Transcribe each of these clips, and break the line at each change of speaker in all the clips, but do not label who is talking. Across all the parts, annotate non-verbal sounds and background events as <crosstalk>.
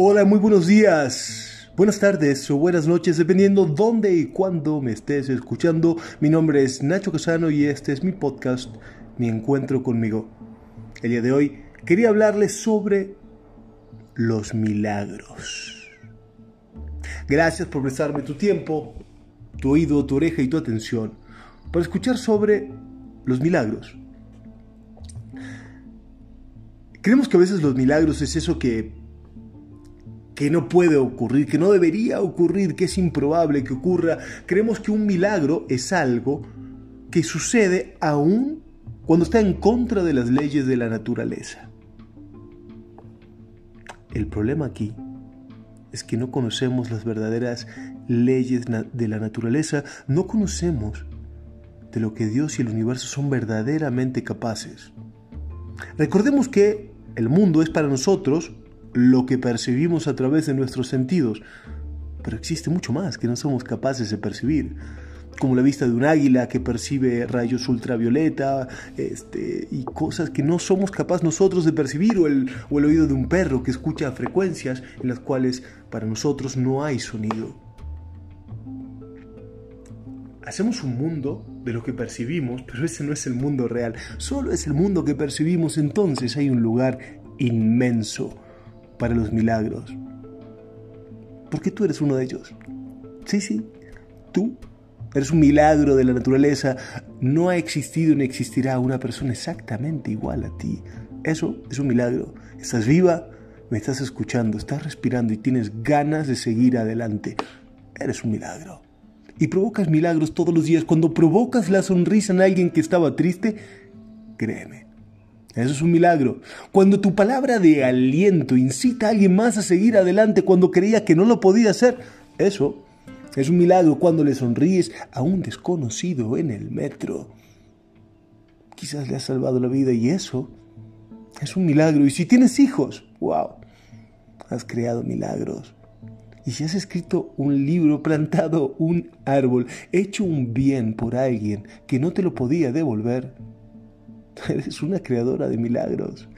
Hola, muy buenos días, buenas tardes o buenas noches, dependiendo dónde y cuándo me estés escuchando. Mi nombre es Nacho Casano y este es mi podcast, Mi Encuentro conmigo. El día de hoy quería hablarles sobre los milagros. Gracias por prestarme tu tiempo, tu oído, tu oreja y tu atención para escuchar sobre los milagros. Creemos que a veces los milagros es eso que que no puede ocurrir, que no debería ocurrir, que es improbable que ocurra. Creemos que un milagro es algo que sucede aún cuando está en contra de las leyes de la naturaleza. El problema aquí es que no conocemos las verdaderas leyes de la naturaleza, no conocemos de lo que Dios y el universo son verdaderamente capaces. Recordemos que el mundo es para nosotros lo que percibimos a través de nuestros sentidos, pero existe mucho más que no somos capaces de percibir, como la vista de un águila que percibe rayos ultravioleta este, y cosas que no somos capaces nosotros de percibir, o el, o el oído de un perro que escucha frecuencias en las cuales para nosotros no hay sonido. Hacemos un mundo de lo que percibimos, pero ese no es el mundo real. Solo es el mundo que percibimos, entonces hay un lugar inmenso para los milagros. Porque tú eres uno de ellos. Sí, sí, tú eres un milagro de la naturaleza. No ha existido ni existirá una persona exactamente igual a ti. Eso es un milagro. Estás viva, me estás escuchando, estás respirando y tienes ganas de seguir adelante. Eres un milagro. Y provocas milagros todos los días. Cuando provocas la sonrisa en alguien que estaba triste, créeme, eso es un milagro. Cuando tu palabra de aliento incita a alguien más a seguir adelante cuando creía que no lo podía hacer, eso es un milagro. Cuando le sonríes a un desconocido en el metro, quizás le has salvado la vida y eso es un milagro. Y si tienes hijos, wow, has creado milagros. Y si has escrito un libro, plantado un árbol, hecho un bien por alguien que no te lo podía devolver, <laughs> Eres una creadora de milagros.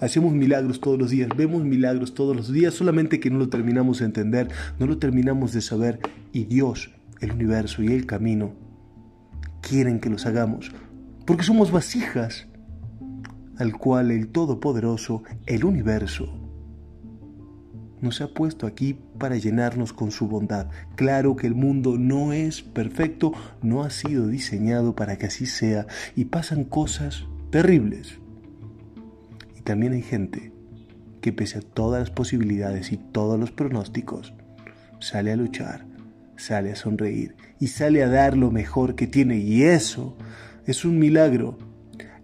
Hacemos milagros todos los días, vemos milagros todos los días, solamente que no lo terminamos de entender, no lo terminamos de saber. Y Dios, el universo y el camino quieren que los hagamos, porque somos vasijas al cual el Todopoderoso, el universo, nos ha puesto aquí para llenarnos con su bondad. Claro que el mundo no es perfecto, no ha sido diseñado para que así sea y pasan cosas terribles. Y también hay gente que pese a todas las posibilidades y todos los pronósticos, sale a luchar, sale a sonreír y sale a dar lo mejor que tiene. Y eso es un milagro.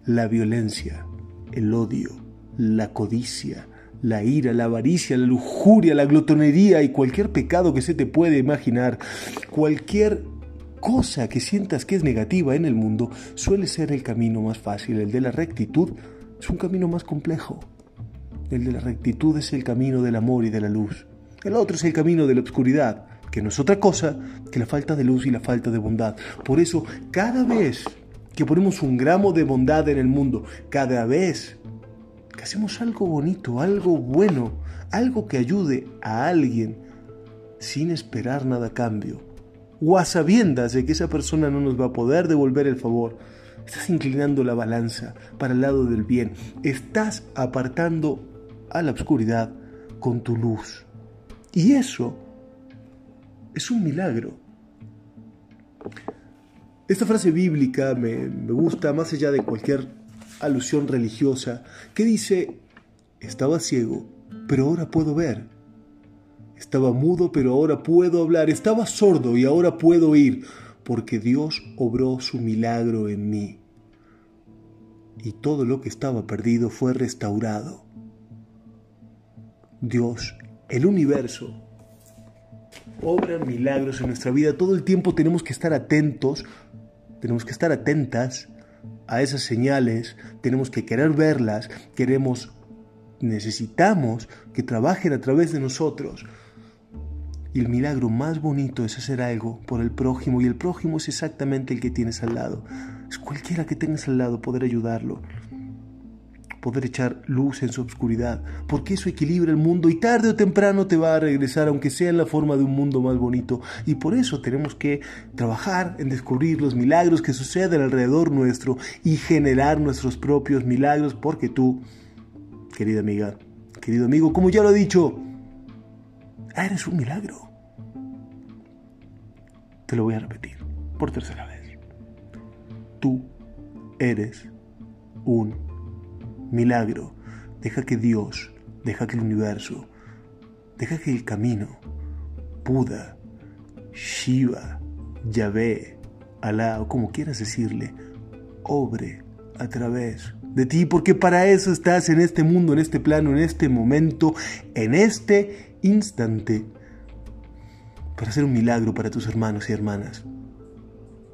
La violencia, el odio, la codicia, la ira, la avaricia, la lujuria, la glotonería y cualquier pecado que se te puede imaginar, cualquier cosa que sientas que es negativa en el mundo, suele ser el camino más fácil. El de la rectitud es un camino más complejo. El de la rectitud es el camino del amor y de la luz. El otro es el camino de la oscuridad, que no es otra cosa que la falta de luz y la falta de bondad. Por eso, cada vez que ponemos un gramo de bondad en el mundo, cada vez que hacemos algo bonito, algo bueno, algo que ayude a alguien sin esperar nada a cambio, o a sabiendas de que esa persona no nos va a poder devolver el favor, estás inclinando la balanza para el lado del bien, estás apartando a la oscuridad con tu luz. Y eso es un milagro. Esta frase bíblica me, me gusta más allá de cualquier alusión religiosa que dice, estaba ciego, pero ahora puedo ver. Estaba mudo, pero ahora puedo hablar. Estaba sordo y ahora puedo oír, porque Dios obró su milagro en mí. Y todo lo que estaba perdido fue restaurado. Dios, el universo, obra milagros en nuestra vida. Todo el tiempo tenemos que estar atentos, tenemos que estar atentas a esas señales, tenemos que querer verlas, queremos, necesitamos que trabajen a través de nosotros. Y el milagro más bonito es hacer algo por el prójimo y el prójimo es exactamente el que tienes al lado. Es cualquiera que tengas al lado poder ayudarlo. Poder echar luz en su oscuridad, porque eso equilibra el mundo y tarde o temprano te va a regresar, aunque sea en la forma de un mundo más bonito. Y por eso tenemos que trabajar en descubrir los milagros que suceden alrededor nuestro y generar nuestros propios milagros, porque tú, querida amiga, querido amigo, como ya lo he dicho, eres un milagro. Te lo voy a repetir por tercera vez. Tú eres un milagro. Deja que Dios, deja que el universo, deja que el camino, Buda, Shiva, Yahvé, Alá o como quieras decirle, obre a través de ti, porque para eso estás en este mundo, en este plano, en este momento, en este instante, para hacer un milagro para tus hermanos y hermanas,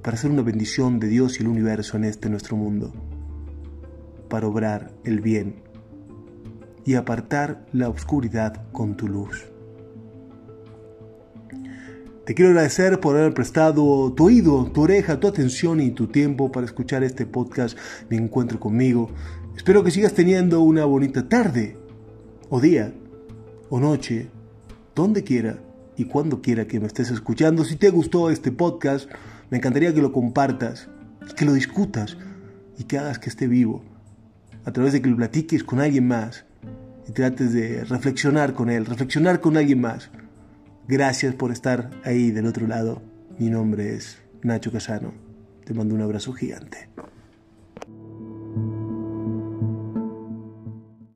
para hacer una bendición de Dios y el universo en este nuestro mundo para obrar el bien y apartar la oscuridad con tu luz. Te quiero agradecer por haber prestado tu oído, tu oreja, tu atención y tu tiempo para escuchar este podcast Mi Encuentro conmigo. Espero que sigas teniendo una bonita tarde, o día, o noche, donde quiera y cuando quiera que me estés escuchando. Si te gustó este podcast, me encantaría que lo compartas, que lo discutas y que hagas que esté vivo a través de que lo platiques con alguien más y trates de reflexionar con él, reflexionar con alguien más. Gracias por estar ahí del otro lado. Mi nombre es Nacho Casano. Te mando un abrazo gigante.